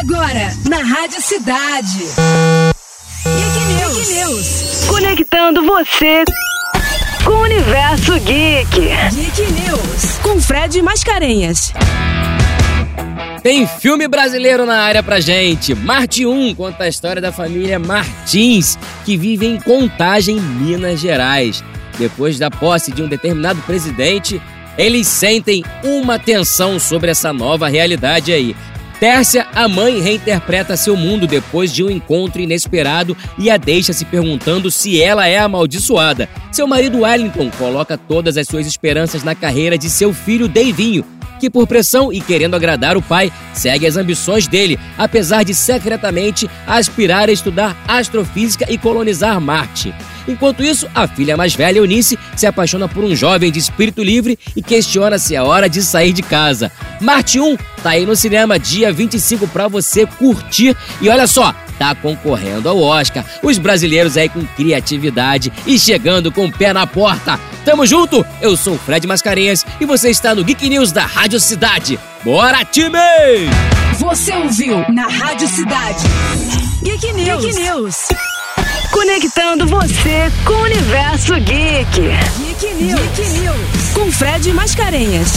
Agora, na Rádio Cidade. Geek News. Geek News. Conectando você com o universo geek. Geek News. Com Fred Mascarenhas. Tem filme brasileiro na área pra gente. Marte 1 conta a história da família Martins, que vive em Contagem, Minas Gerais. Depois da posse de um determinado presidente, eles sentem uma tensão sobre essa nova realidade aí. Tércia, a mãe, reinterpreta seu mundo depois de um encontro inesperado e a deixa se perguntando se ela é amaldiçoada. Seu marido Wellington coloca todas as suas esperanças na carreira de seu filho Deivinho, que por pressão e querendo agradar o pai, segue as ambições dele, apesar de secretamente aspirar a estudar astrofísica e colonizar Marte. Enquanto isso, a filha mais velha, Eunice, se apaixona por um jovem de espírito livre e questiona se é hora de sair de casa. Marte 1 tá aí no cinema dia 25 para você curtir. E olha só, tá concorrendo ao Oscar. Os brasileiros aí com criatividade e chegando com o pé na porta. Tamo junto? Eu sou o Fred Mascarenhas e você está no Geek News da Rádio Cidade. Bora, time! Você ouviu na Rádio Cidade. Geek News. Geek News. Conectando você com o universo geek. Geek News. Geek News. Com Fred Mascarenhas.